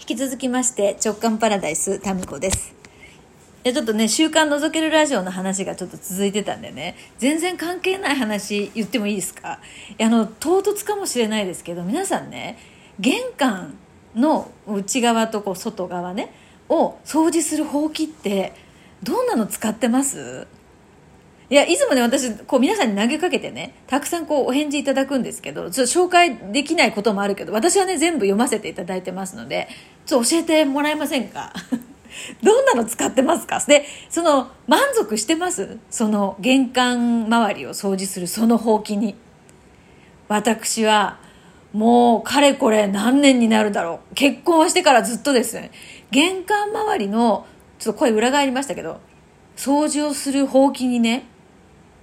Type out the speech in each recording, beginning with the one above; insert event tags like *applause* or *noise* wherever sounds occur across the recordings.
引き続きまして直感パラダイスタミコです。ちょっとね週刊覗けるラジオの話がちょっと続いてたんでね。全然関係ない話言ってもいいですか？あの唐突かもしれないですけど皆さんね玄関の内側とこう外側ねを掃除するほうきってどんなの使ってます？いやいつもね私こう皆さんに投げかけてねたくさんこうお返事いただくんですけどちょっと紹介できないこともあるけど私はね全部読ませていただいてますのでちょっと教えてもらえませんか？*laughs* どんなの使ってますか？でその満足してます？その玄関周りを掃除するそのほうきに。私はもうかれこれ何年になるだろう。結婚してからずっとです。ね玄関周りのちょっと声裏返りましたけど掃除をするほうきにね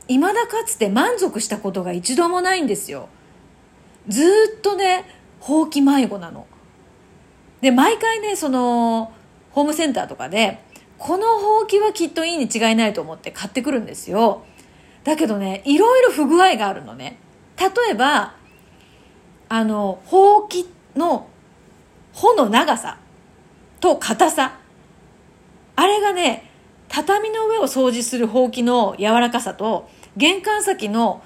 未だかつて満足したことが一度もないんですよ。ずっとねほうき迷子なの。で毎回ねそのホームセンターとかでこのほうきはきっといいに違いないと思って買ってくるんですよ。だけどねいろいろ不具合があるのね。例えばあのほうきの穂の長さと硬さ。あれがね畳の上を掃除するほうきの柔らかさと玄関先の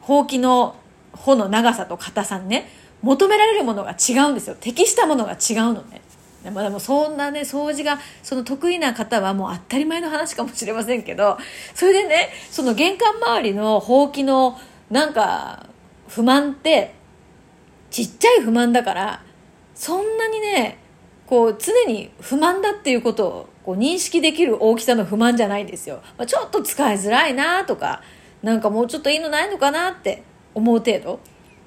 ほうきの穂の長さと硬さにね。求められるものが違うんですよ。適したものが違うのね。でもでもそんなね掃除がその得意な方はもう当たり前の話かもしれませんけどそれでねその玄関周りのほうきのなんか不満ってちっちゃい不満だからそんなにねこう常に不満だっていうことをこう認識できる大きさの不満じゃないんですよ、まあ、ちょっと使いづらいなとかなんかもうちょっといいのないのかなって思う程度。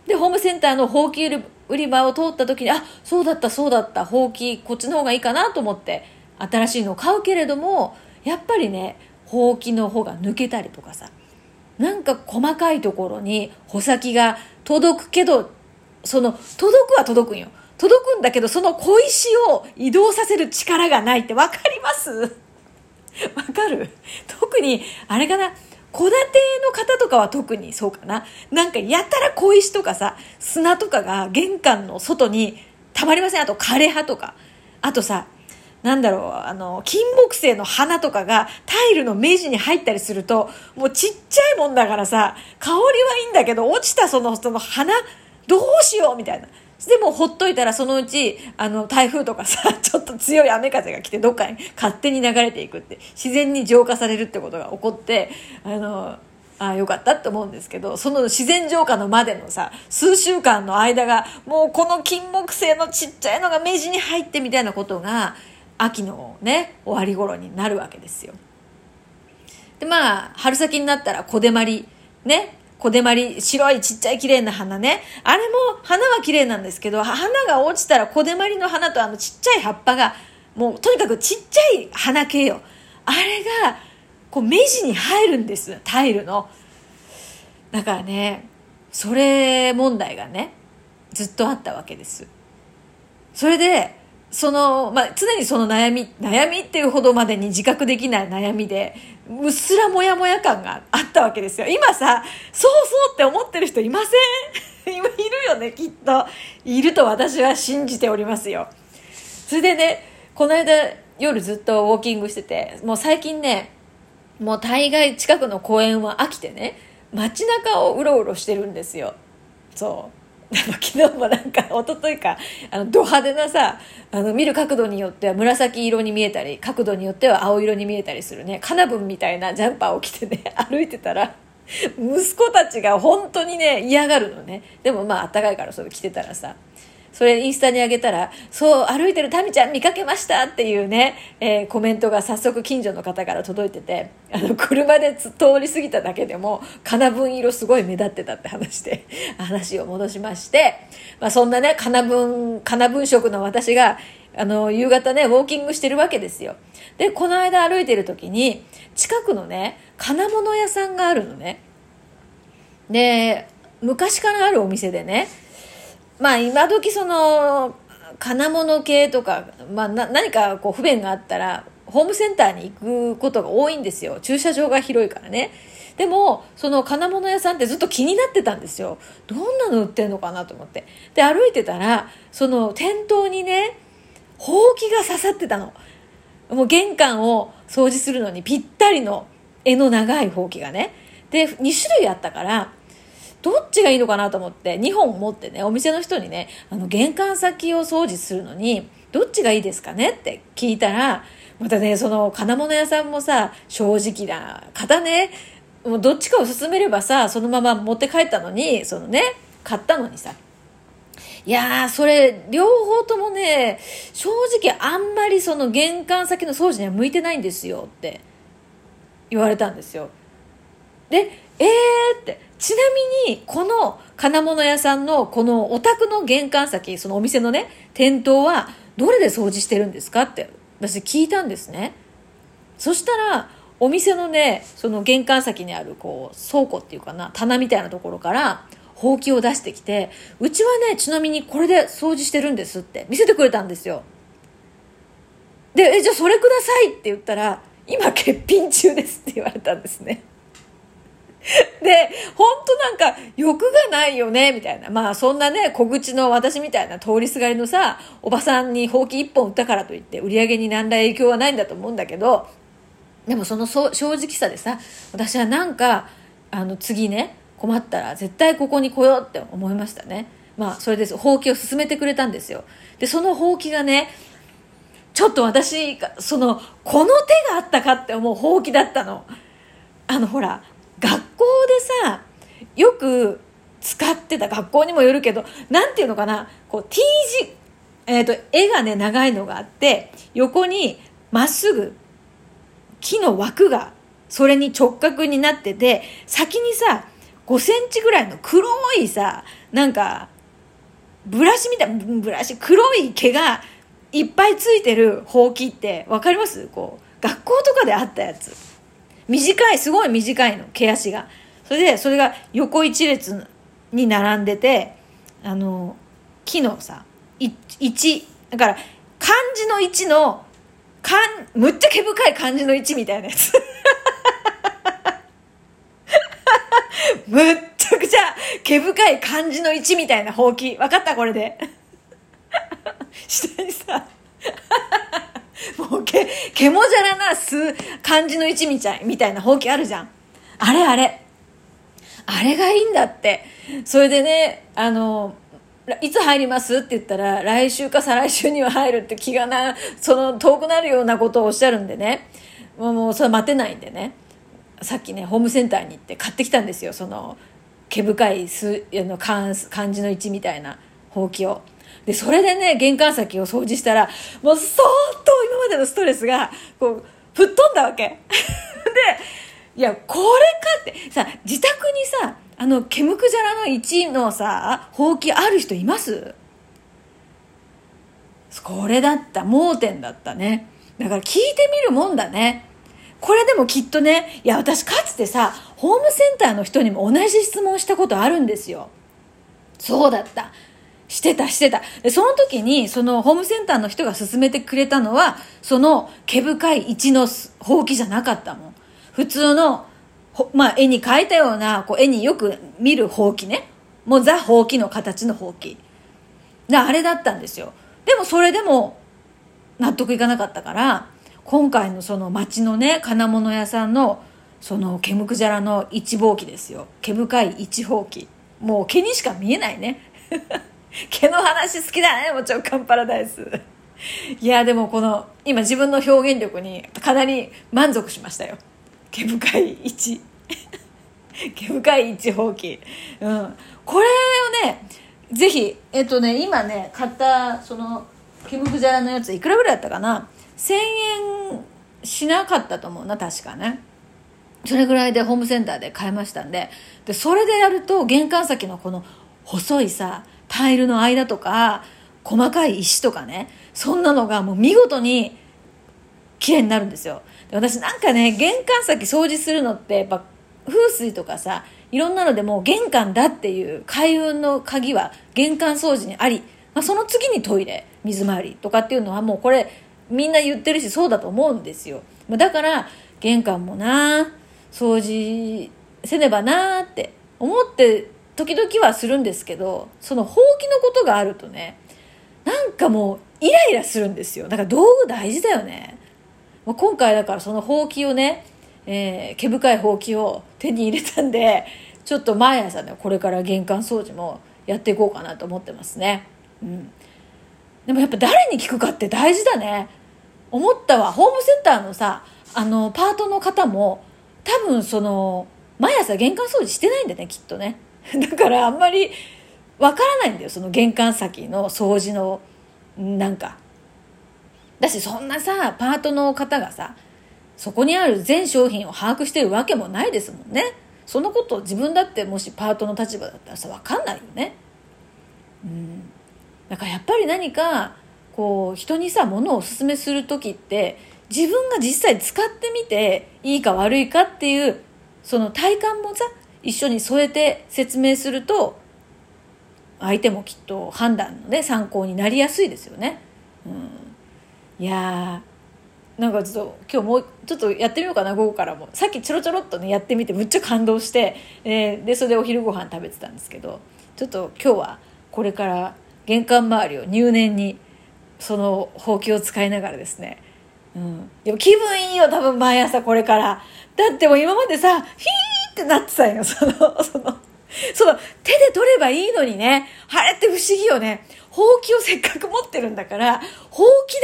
でホームセンターのほうき売り場を通った時にあそうだったそうだったほうきこっちの方がいいかなと思って新しいのを買うけれどもやっぱりねほうきの方が抜けたりとかさなんか細かいところに穂先が届くけどその届くは届くんよ。届くんだけどその小石を移動させる力がないって分かります？わかる？特にあれかな？戸建ての方とかは特にそうかな。なんかやたら小石とかさ、砂とかが玄関の外にたまりません。あと枯葉とか。あとさ、なんだろう、あの、金木犀の花とかがタイルの目地に入ったりすると、もうちっちゃいもんだからさ、香りはいいんだけど、落ちたその、その花、どうしようみたいな。でもほっといたらそのうちあの台風とかさ *laughs* ちょっと強い雨風が来てどっかに勝手に流れていくって自然に浄化されるってことが起こってあのああよかったって思うんですけどその自然浄化のまでのさ数週間の間がもうこの金木犀のちっちゃいのが目地に入ってみたいなことが秋のね終わり頃になるわけですよ。でまあ春先になったら小手まりね小手まり、白いちっちゃい綺麗な花ね。あれも花は綺麗なんですけど、花が落ちたら小手まりの花とあのちっちゃい葉っぱが、もうとにかくちっちゃい花系よ。あれが、こう目地に入るんです。タイルの。だからね、それ問題がね、ずっとあったわけです。それで、その、まあ、常にその悩み、悩みっていうほどまでに自覚できない悩みで、うっすらモヤモヤ感があったわけですよ。今さ、そうそうって思ってる人いません？*laughs* いるよね、きっと。いると私は信じておりますよ。それでね、この間夜ずっとウォーキングしてて、もう最近ね、もう大概近くの公園は飽きてね、街中をうろうろしてるんですよ。そう。昨日もなんか *laughs* 一昨日かあのド派手なさあの見る角度によっては紫色に見えたり角度によっては青色に見えたりするねカナブンみたいなジャンパーを着てね *laughs* 歩いてたら息子たちが本当にね嫌がるのね。でもまああったかいからそれ着てたらさ。それインスタに上げたら、そう、歩いてるタミちゃん見かけましたっていうね、えー、コメントが早速近所の方から届いてて、あの、車で通り過ぎただけでも、金分色すごい目立ってたって話で、*laughs* 話を戻しまして、まあそんなね、金分、金分色の私が、あの、夕方ね、ウォーキングしてるわけですよ。で、この間歩いてる時に、近くのね、金物屋さんがあるのね。で、昔からあるお店でね、まあ今時その金物系とか、まあ、な何かこう不便があったらホームセンターに行くことが多いんですよ。駐車場が広いからね。でもその金物屋さんってずっと気になってたんですよ。どんなの売ってんのかなと思って。で歩いてたらその店頭にねほうきが刺さってたの。もう玄関を掃除するのにぴったりの柄の長いほうきがね。で2種類あったからどっちがいいのかなと思って2本持ってねお店の人にねあの玄関先を掃除するのにどっちがいいですかねって聞いたらまたねその金物屋さんもさ正直な方ねもうどっちかを勧めればさそのまま持って帰ったのにそのね買ったのにさいやー、それ、両方ともね、正直あんまりその玄関先の掃除には向いてないんですよって言われたんですよ。で、えーって、ちなみに、この金物屋さんのこのお宅の玄関先、そのお店のね、店頭はどれで掃除してるんですかって私聞いたんですね。そしたら、お店のね、その玄関先にあるこう倉庫っていうかな、棚みたいなところから、ほうきを出してきて、うちはね、ちなみにこれで掃除してるんですって見せてくれたんですよ。で、え、じゃあそれくださいって言ったら、今欠品中ですって言われたんですね。*laughs* で、本当なんか欲がないよね、みたいな。まあそんなね、小口の私みたいな通りすがりのさ、おばさんにほうき一本売ったからといって売り上げに何ら影響はないんだと思うんだけど、でもその正直さでさ、私はなんか、あの次ね、困ったら絶対ここに来ようって思いましたね。まあ、それです。ほうきを勧めてくれたんですよ。で、そのほうきがね、ちょっと私、その、この手があったかって思うほうきだったの。あの、ほら、校でさ、よく使ってた学校にもよるけど、なんていうのかな、こう T 字、え、ー、と、絵がね、長いのがあって、横にまっすぐ木の枠がそれに直角になってて、先にさ、5センチぐらいの黒いさ、なんか、ブラシみたいな、ブラシ、黒い毛がいっぱいついてるほうきってわかります？こう、学校とかであったやつ。短い、すごい短いの、毛足が。それで、それが横一列に並んでて、あの、木のさ、1、だから、漢字の1の、かん、むっちゃ毛深い漢字の1みたいなやつ。*laughs* むっちゃくちゃ毛深い漢字の1みたいなほうき。わかった？これで。下にさ、*laughs* もう毛、毛もじゃらなす漢字の1みたいみたいなほうきあるじゃん。あれあれ。あれがいいんだって。それでね、あの、いつ入りますって言ったら、来週か再来週には入るって気がな、その遠くなるようなことをおっしゃるんでね。もう、もうそれ待てないんでね。さっきねホームセンターに行って買ってきたんですよその毛深いすあの漢漢字の位置みたいなほうきを。でそれでね玄関先を掃除したらもう相当今までのストレスがこう吹っ飛んだわけ。*laughs* でいやこれかってさ自宅にさあの毛むくじゃらの1のさほうきある人います？これだった盲点だったねだから聞いてみるもんだねこれでもきっとね、いや、私かつてさ、ホームセンターの人にも同じ質問したことあるんですよ。そうだった。してた、してた。その時に、そのホームセンターの人が勧めてくれたのは、その毛深い位置のほうきじゃなかったもん。普通の、まあ、絵に描いたような、こう、絵によく見るほうきね。もうザ・ほうきの形のほうき。あれだったんですよ。でもそれでも納得いかなかったから、今回のその町のね金物屋さんのその毛むくじゃらの一号機ですよ毛深い一号機もう毛にしか見えないね *laughs* 毛の話好きだねもちろんカンパラダイス。いやでもこの今自分の表現力にかなり満足しましたよ。毛深い一 *laughs* 毛深い一号機うん。これをねぜひえっとね今ね買ったその毛むくじゃらのやついくらぐらいだったかな？1000円しなかったと思うな確かね。それぐらいでホームセンターで買いましたんで。でそれでやると玄関先のこの細いさタイルの間とか細かい石とかねそんなのがもう見事に綺麗になるんですよ。で私なんかね玄関先掃除するのってやっぱ風水とかさいろんなのでもう玄関だっていう開運の鍵は玄関掃除にあり、まあ、その次にトイレ水回りとかっていうのはもうこれみんな言ってるしそうだと思うんですよ。だから玄関もな掃除せねばなって思って時々はするんですけどそのほうきのことがあるとねなんかもうイライラするんですよ。だから道具大事だよね。もう今回だからそのほうきをね、えー、毛深いほうきを手に入れたんでちょっと毎朝ねこれから玄関掃除もやっていこうかなと思ってますね。うん。でもやっぱ誰に聞くかって大事だね。思ったわ。ホームセンターのさあのパートの方も多分その毎朝玄関掃除してないんだねきっとね。*laughs* だからあんまりわからないんだよその玄関先の掃除のなんか。だしそんなさパートの方がさそこにある全商品を把握してるわけもないですもんね。そのこと自分だってもしパートの立場だったらさ分かんないよね。うん。だからやっぱり何かこう人にさ物をおすすめする時って自分が実際使ってみていいか悪いかっていうその体感もさ一緒に添えて説明すると相手もきっと判断のね参考になりやすいですよね。うん、いやーなんかちょっと今日もうちょっとやってみようかな午後からも。さっきちょろちょろっとねやってみてむっちゃ感動して、えー、でそれでお昼ご飯食べてたんですけどちょっと今日はこれから玄関周りを入念にそのほうきを使いながらですね。うん、でも気分いいよ多分毎朝これから。だってもう今までさヒーってなってたんよ。*laughs* そのそのその手で取ればいいのにね。あれって不思議よね。ほうきをせっかく持ってるんだからほうきで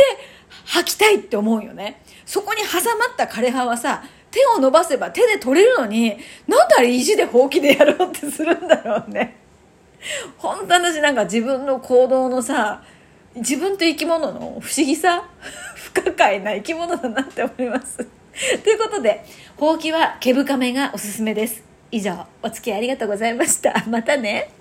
吐きたいって思うよね。そこに挟まった枯葉はさ手を伸ばせば手で取れるのになんであれ意地でほうきでやろうってするんだろうね。本当私なんか自分の行動のさ自分と生き物の不思議さ *laughs* 不可解な生き物だなって思います。*laughs* ということでほうきは毛深めがおすすめです。以上お付き合いありがとうございました。またね。